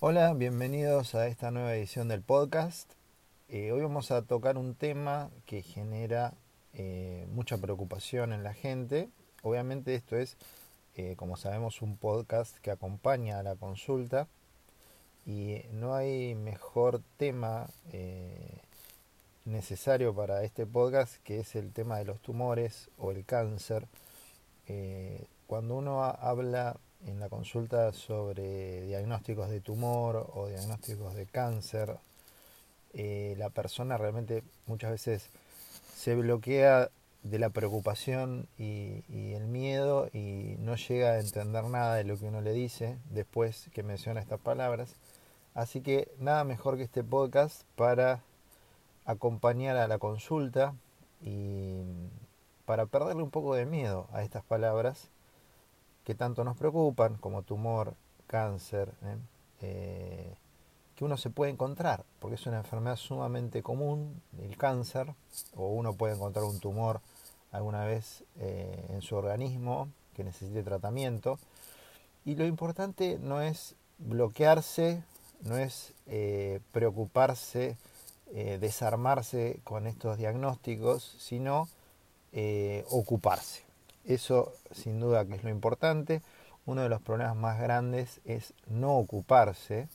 Hola, bienvenidos a esta nueva edición del podcast. Eh, hoy vamos a tocar un tema que genera eh, mucha preocupación en la gente. Obviamente esto es, eh, como sabemos, un podcast que acompaña a la consulta y no hay mejor tema necesario para este podcast que es el tema de los tumores o el cáncer. cuando uno habla en la consulta sobre diagnósticos de tumor o diagnósticos de cáncer, eh, la persona realmente muchas veces se bloquea de la preocupación y, el miedo y no llega a entender nada de lo que uno le dice después que menciona estas palabras. Así que nada mejor que este podcast para acompañar a la consulta y para perderle un poco de miedo a estas palabras que tanto nos preocupan, como tumor, cáncer, ¿eh? Eh, que uno se puede encontrar, porque es una enfermedad sumamente común, el cáncer, o uno puede encontrar un tumor alguna vez eh, en su organismo que necesite tratamiento. Y lo importante no es bloquearse, no es preocuparse, desarmarse con estos diagnósticos, sino ocuparse. Eso sin duda que es lo importante. Uno de los problemas más grandes es no ocuparse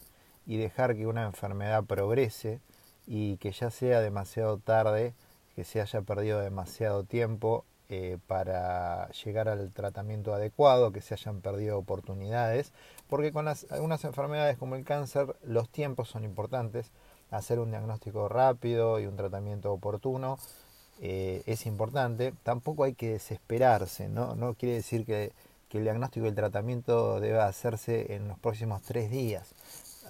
y dejar que una enfermedad progrese y que ya sea demasiado tarde, que se haya perdido demasiado tiempo eh, para llegar al tratamiento adecuado, que se hayan perdido oportunidades, porque con algunas enfermedades como el cáncer los tiempos son importantes, hacer un diagnóstico rápido y un tratamiento oportuno eh, es importante. Tampoco hay que desesperarse, ¿no? No quiere decir que, el diagnóstico y el tratamiento deba hacerse en los próximos tres días.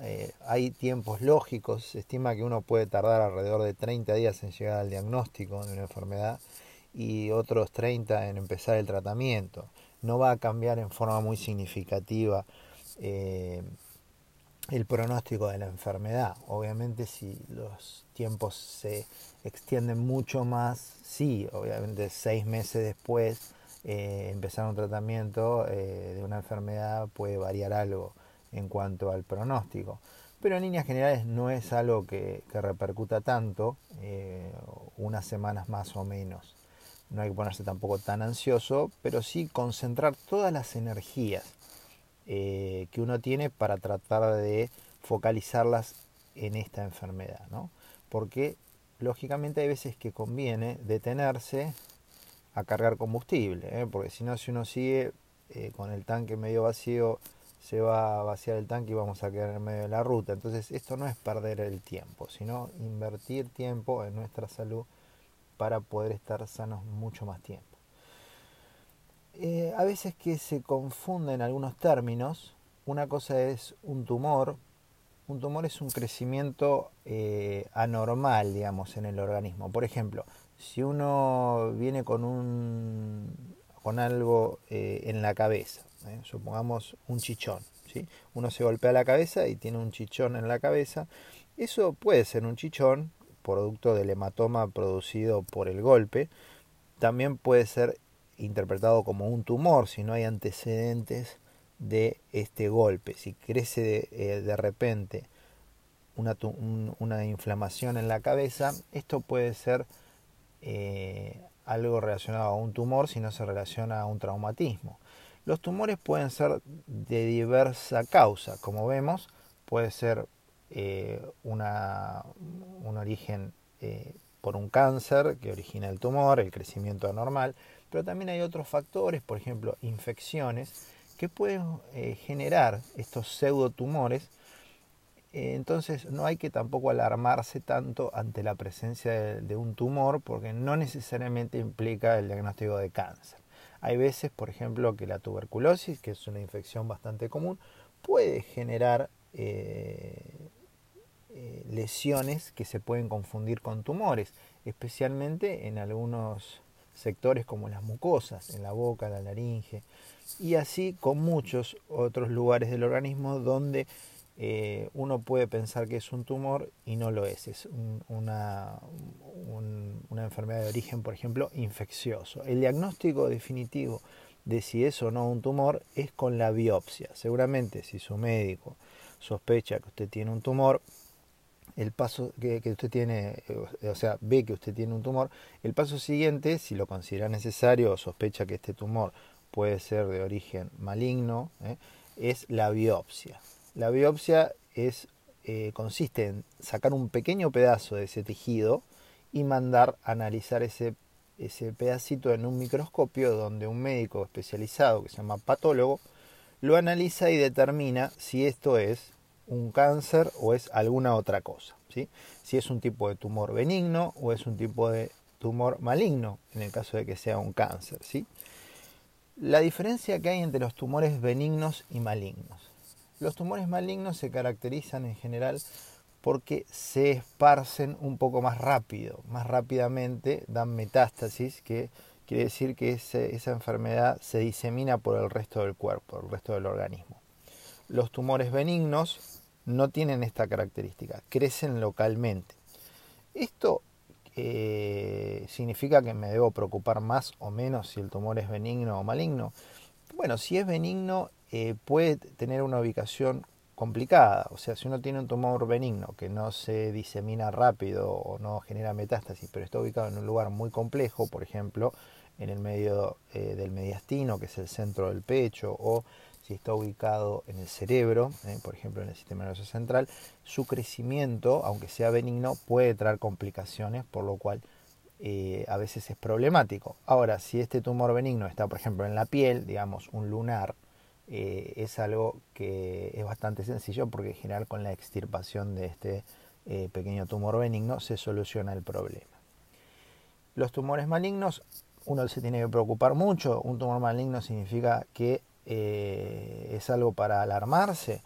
Eh, hay tiempos lógicos, se estima que uno puede tardar alrededor de 30 días en llegar al diagnóstico de una enfermedad y otros 30 en empezar el tratamiento. No va a cambiar en forma muy significativa eh, el pronóstico de la enfermedad. Obviamente si los tiempos se extienden mucho más, sí, obviamente seis meses después eh, empezar un tratamiento eh, de una enfermedad puede variar algo en cuanto al pronóstico. Pero en líneas generales no es algo que, repercuta tanto, eh, unas semanas más o menos. No hay que ponerse tampoco tan ansioso, pero sí concentrar todas las energías que uno tiene para tratar de focalizarlas en esta enfermedad, ¿no? Porque lógicamente hay veces que conviene detenerse a cargar combustible, ¿eh? porque si no, si uno sigue eh, con el tanque medio vacío, se va a vaciar el tanque y vamos a quedar en medio de la ruta. Entonces esto no es perder el tiempo, sino invertir tiempo en nuestra salud para poder estar sanos mucho más tiempo. Eh, a veces que se confunden algunos términos, una cosa es un tumor, un tumor es un crecimiento eh, anormal, digamos, en el organismo. Por ejemplo, si uno viene con un con algo eh, en la cabeza, supongamos un chichón, ¿sí? uno se golpea la cabeza y tiene un chichón en la cabeza, eso puede ser un chichón, producto del hematoma producido por el golpe, también puede ser interpretado como un tumor si no hay antecedentes de este golpe. Si crece de, eh, repente una, una, inflamación en la cabeza, esto puede ser eh, algo relacionado a un tumor si no se relaciona a un traumatismo. Los tumores pueden ser de diversa causa, como vemos, puede ser eh, una, un origen por un cáncer que origina el tumor, el crecimiento anormal, pero también hay otros factores, por ejemplo, infecciones, que pueden eh, generar estos pseudotumores. Eh, entonces no hay que tampoco alarmarse tanto ante la presencia de, un tumor porque no necesariamente implica el diagnóstico de cáncer. Hay veces, por ejemplo, que la tuberculosis, que es una infección bastante común, puede generar eh, lesiones que se pueden confundir con tumores, especialmente en algunos sectores como las mucosas, en la boca, la laringe, y así con muchos otros lugares del organismo donde eh, uno puede pensar que es un tumor y no lo es, es una, una enfermedad de origen, por ejemplo, infeccioso. El diagnóstico definitivo de si es o no un tumor es con la biopsia. Seguramente si su médico, sospecha que usted tiene un tumor, el paso que, usted tiene, eh, o sea, ve que usted tiene un tumor, el paso siguiente, si lo considera necesario o sospecha que este tumor puede ser de origen maligno, ¿eh? es la biopsia. La biopsia es, eh, consiste en sacar un pequeño pedazo de ese tejido y mandar a analizar ese, ese pedacito en un microscopio donde un médico especializado que se llama patólogo lo analiza y determina si esto es un cáncer o es alguna otra cosa. ¿sí? Si es un tipo de tumor benigno o es un tipo de tumor maligno, en el caso de que sea un cáncer. ¿sí? La diferencia que hay entre los tumores benignos y malignos. Los tumores malignos se caracterizan en general porque se esparcen un poco más rápido, más rápidamente dan metástasis, que quiere decir que esa enfermedad se disemina por el resto del cuerpo, el resto del organismo. Los tumores benignos no tienen esta característica, crecen localmente. Esto eh, significa que me debo preocupar más o menos si el tumor es benigno o maligno. Bueno, si es benigno eh, puede tener una ubicación complicada, o sea, si uno tiene un tumor benigno que no se disemina rápido o no genera metástasis, pero está ubicado en un lugar muy complejo, por ejemplo, en el medio eh, del mediastino, que es el centro del pecho, o si está ubicado en el cerebro, eh, por ejemplo en el sistema nervioso central, su crecimiento, aunque sea benigno, puede traer complicaciones, por lo cual eh, a veces es problemático. Ahora, si este tumor benigno está, por ejemplo, en la piel, digamos un lunar, eh, es algo que es bastante sencillo porque en general con la extirpación de este pequeño tumor benigno se soluciona el problema. Los tumores malignos, uno se tiene que preocupar mucho. Un tumor maligno significa que eh, es algo para alarmarse.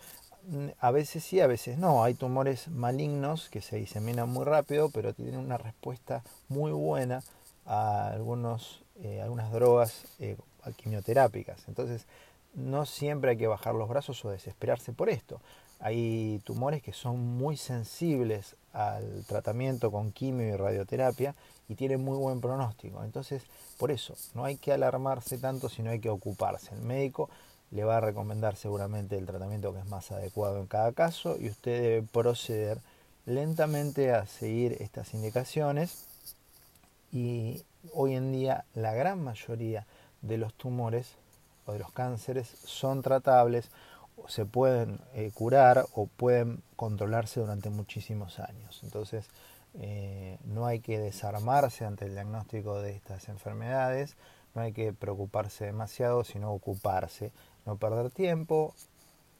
A veces sí, a veces no. Hay tumores malignos que se diseminan muy rápido, pero tienen una respuesta muy buena a algunos, eh, algunas drogas eh, quimioterápicas. Entonces, no siempre hay que bajar los brazos o desesperarse por esto. Hay tumores que son muy sensibles al tratamiento con quimio y radioterapia y tienen muy buen pronóstico. Entonces, por eso, no hay que alarmarse tanto, sino hay que ocuparse. El médico le va a recomendar seguramente el tratamiento que es más adecuado en cada caso y usted debe proceder lentamente a seguir estas indicaciones y hoy en día la gran mayoría de los tumores o de los cánceres son tratables se pueden eh, curar o pueden controlarse durante muchísimos años. Entonces, eh, no hay que desarmarse ante el diagnóstico de estas enfermedades, no hay que preocuparse demasiado, sino ocuparse, no perder tiempo,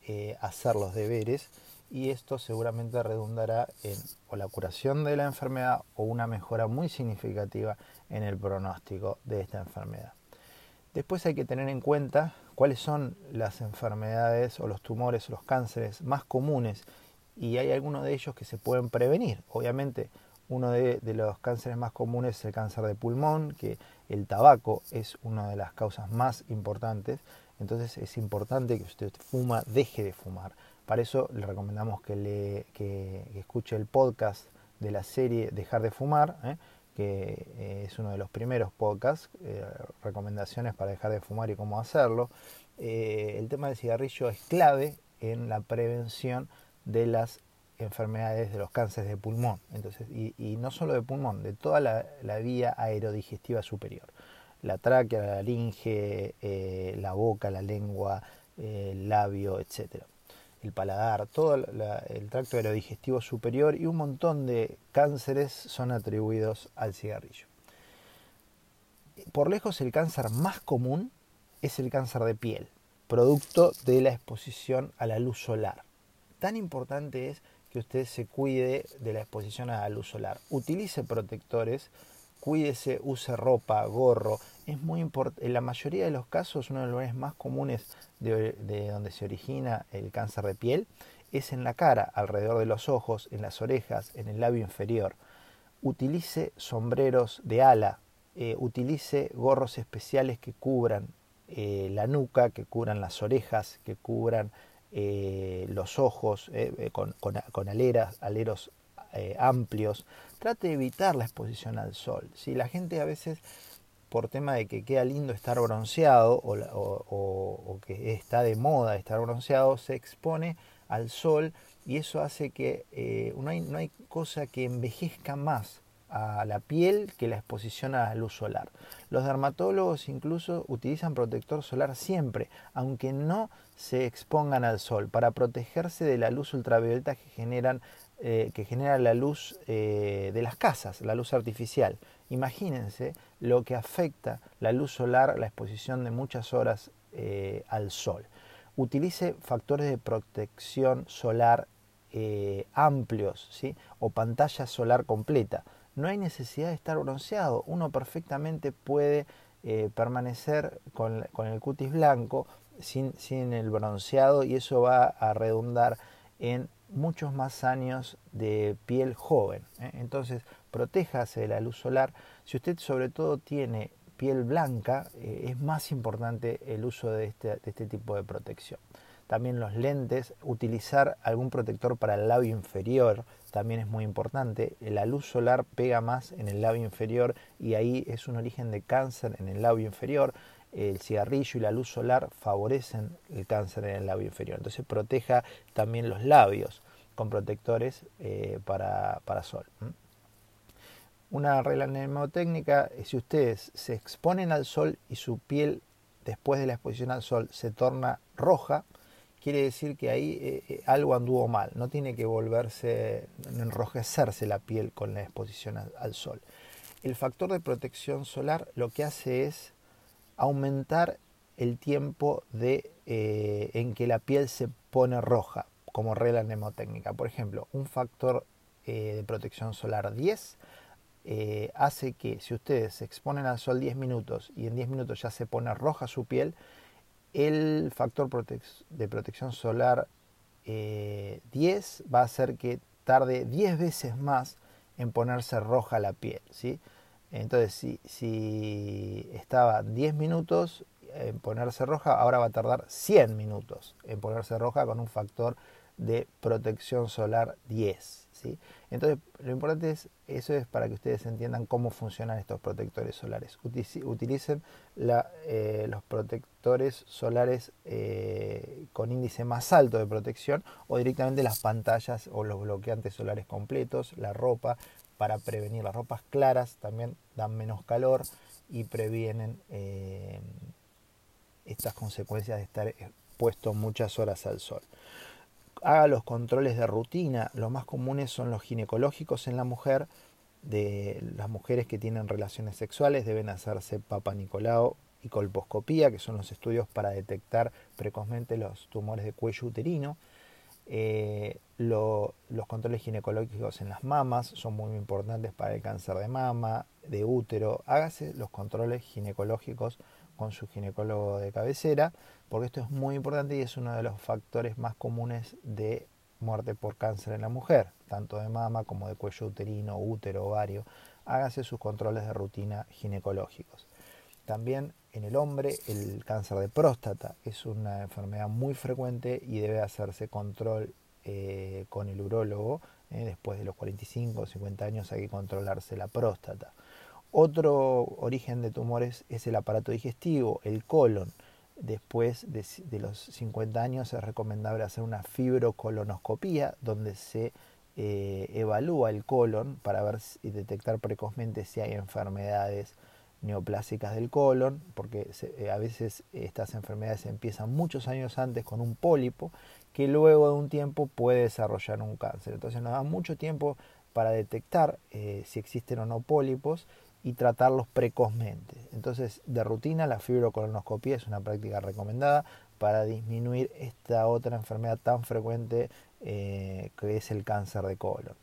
eh, hacer los deberes y esto seguramente redundará en o la curación de la enfermedad o una mejora muy significativa en el pronóstico de esta enfermedad. Después hay que tener en cuenta cuáles son las enfermedades o los tumores o los cánceres más comunes y hay algunos de ellos que se pueden prevenir. Obviamente, uno de, los cánceres más comunes es el cáncer de pulmón, que el tabaco es una de las causas más importantes. Entonces es importante que usted fuma, deje de fumar. Para eso le recomendamos que, le, escuche el podcast de la serie Dejar de Fumar. ¿eh? Que eh, es uno de los primeros podcasts, eh, recomendaciones para dejar de fumar y cómo hacerlo. Eh, el tema del cigarrillo es clave en la prevención de las enfermedades de los cánceres de pulmón. Entonces, y, no solo de pulmón, de toda la, vía aerodigestiva superior. La tráquea, la laringe, la boca, la lengua, el labio, etcétera el paladar, todo el tracto aerodigestivo superior y un montón de cánceres son atribuidos al cigarrillo. Por lejos el cáncer más común es el cáncer de piel, producto de la exposición a la luz solar. Tan importante es que usted se cuide de la exposición a la luz solar. Utilice protectores cuídese, use ropa, gorro. Es muy importante. En la mayoría de los casos, uno de los lugares más comunes de, donde se origina el cáncer de piel es en la cara, alrededor de los ojos, en las orejas, en el labio inferior. Utilice sombreros de ala, eh, utilice gorros especiales que cubran eh, la nuca, que cubran las orejas, que cubran eh, los ojos con, con, aleras, aleros amplios trate de evitar la exposición al sol. Si la gente a veces, por tema de que queda lindo estar bronceado o, que está de moda estar bronceado, se expone al sol y eso hace que eh, no, hay, no hay cosa que envejezca más a la piel que la exposición a la luz solar. Los dermatólogos incluso utilizan protector solar siempre, aunque no se expongan al sol, para protegerse de la luz ultravioleta que, generan, eh, que genera la luz eh, de las casas, la luz artificial. Imagínense lo que afecta la luz solar, la exposición de muchas horas eh, al sol. Utilice factores de protección solar amplios ¿sí? o pantalla solar completa no hay necesidad de estar bronceado. Uno perfectamente puede permanecer con, el cutis blanco sin, el bronceado y eso va a redundar en muchos más años de piel joven. ¿eh? Entonces, protéjase de la luz solar. Si usted sobre todo tiene piel blanca, eh, es más importante el uso de este, de este tipo de protección. También los lentes, utilizar algún protector para el labio inferior también es muy importante. La luz solar pega más en el labio inferior y ahí es un origen de cáncer en el labio inferior. El cigarrillo y la luz solar favorecen el cáncer en el labio inferior. Entonces proteja también los labios con protectores eh, para, para sol. Una regla mnemotécnica es si ustedes se exponen al sol y su piel después de la exposición al sol se torna roja, quiere decir que ahí eh, eh, algo anduvo mal, no tiene que volverse, enrojecerse la piel con la exposición al, sol. El factor de protección solar lo que hace es aumentar el tiempo de, eh, en que la piel se pone roja, como regla mnemotécnica. Por ejemplo, un factor de protección solar 10 hace que si ustedes se exponen al sol 10 minutos y en 10 minutos ya se pone roja su piel, el factor de protección solar 10 eh, va a hacer que tarde 10 veces más en ponerse roja la piel. ¿sí? Entonces, si, si estaba 10 minutos en ponerse roja, ahora va a tardar 100 minutos en ponerse roja con un factor de protección solar 10. ¿sí? Entonces, lo importante es, eso es para que ustedes entiendan cómo funcionan estos protectores solares. Utilicen eh, los protectores solares eh, con índice más alto de protección o directamente las pantallas o los bloqueantes solares completos, la ropa, para prevenir las ropas claras, también dan menos calor y previenen eh, estas consecuencias de estar expuesto muchas horas al sol haga los controles de rutina. Los más comunes son los ginecológicos en la mujer. De las mujeres que tienen relaciones sexuales deben hacerse Papa Nicolau y colposcopía, que son los estudios para detectar precozmente los tumores de cuello uterino. Eh, los controles ginecológicos en las mamas son muy importantes para el cáncer de mama, de útero. Hágase los controles ginecológicos con su ginecólogo de cabecera, porque esto es muy importante y es uno de los factores más comunes de muerte por cáncer en la mujer, tanto de mama como de cuello uterino, útero, ovario. Hágase sus controles de rutina ginecológicos. También en el hombre el cáncer de próstata es una enfermedad muy frecuente y debe hacerse control eh, con el urólogo. Eh, después de los 45 o 50 años hay que controlarse la próstata. Otro origen de tumores es el aparato digestivo, el colon. Después de, los 50 años es recomendable hacer una fibrocolonoscopía donde se eh, evalúa el colon para ver y detectar precozmente si hay enfermedades neoplásicas del colon, porque eh, a veces estas enfermedades empiezan muchos años antes con un pólipo que luego de un tiempo puede desarrollar un cáncer. Entonces nos da mucho tiempo para detectar eh, si existen o no pólipos y tratarlos precozmente. Entonces, de rutina, la fibrocolonoscopia es una práctica recomendada para disminuir esta otra enfermedad tan frecuente eh, que es el cáncer de colon.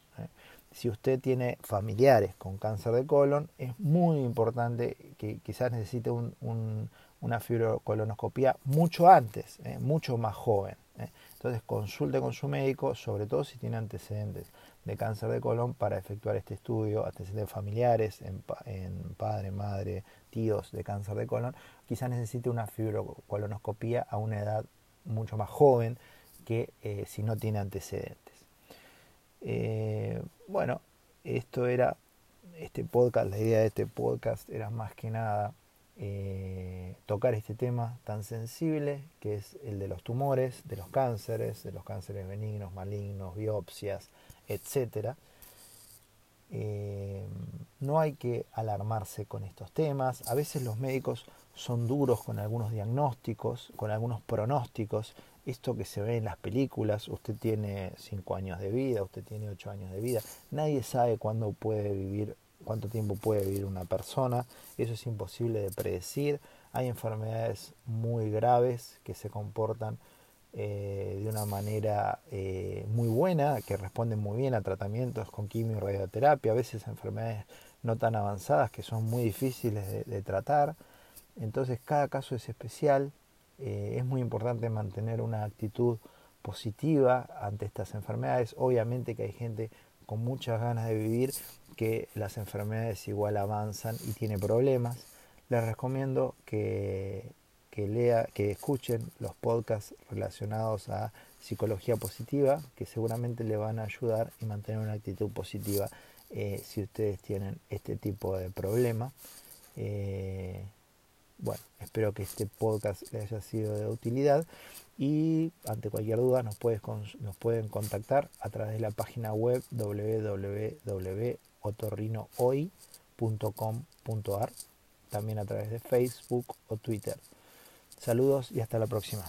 ¿Eh? Si usted tiene familiares con cáncer de colon, es muy importante que quizás necesite una fibrocolonoscopia mucho antes, ¿eh? mucho más joven. Entonces consulte con su médico, sobre todo si tiene antecedentes de cáncer de colon para efectuar este estudio, antecedentes familiares en, padre, madre, tíos de cáncer de colon, quizás necesite una fibrocolonoscopía a una edad mucho más joven que eh, si no tiene antecedentes. Eh, bueno, esto era este podcast, la idea de este podcast era más que nada eh, tocar este tema tan sensible que es el de los tumores, de los cánceres, de los cánceres benignos, malignos, biopsias, etc. Eh, no hay que alarmarse con estos temas. A veces los médicos son duros con algunos diagnósticos, con algunos pronósticos. Esto que se ve en las películas, usted tiene 5 años de vida, usted tiene 8 años de vida. Nadie sabe cuándo puede vivir cuánto tiempo puede vivir una persona, eso es imposible de predecir. Hay enfermedades muy graves que se comportan eh, de una manera eh, muy buena, que responden muy bien a tratamientos con quimio y radioterapia, a veces enfermedades no tan avanzadas que son muy difíciles de, tratar. Entonces cada caso es especial, eh, es muy importante mantener una actitud positiva ante estas enfermedades. Obviamente que hay gente con muchas ganas de vivir que las enfermedades igual avanzan y tiene problemas, les recomiendo que, que, lea, que escuchen los podcasts relacionados a psicología positiva, que seguramente le van a ayudar y mantener una actitud positiva eh, si ustedes tienen este tipo de problema. Eh, bueno, espero que este podcast les haya sido de utilidad y ante cualquier duda nos, nos pueden contactar a través de la página web www.otorrinohoy.com.ar, también a través de Facebook o Twitter. Saludos y hasta la próxima.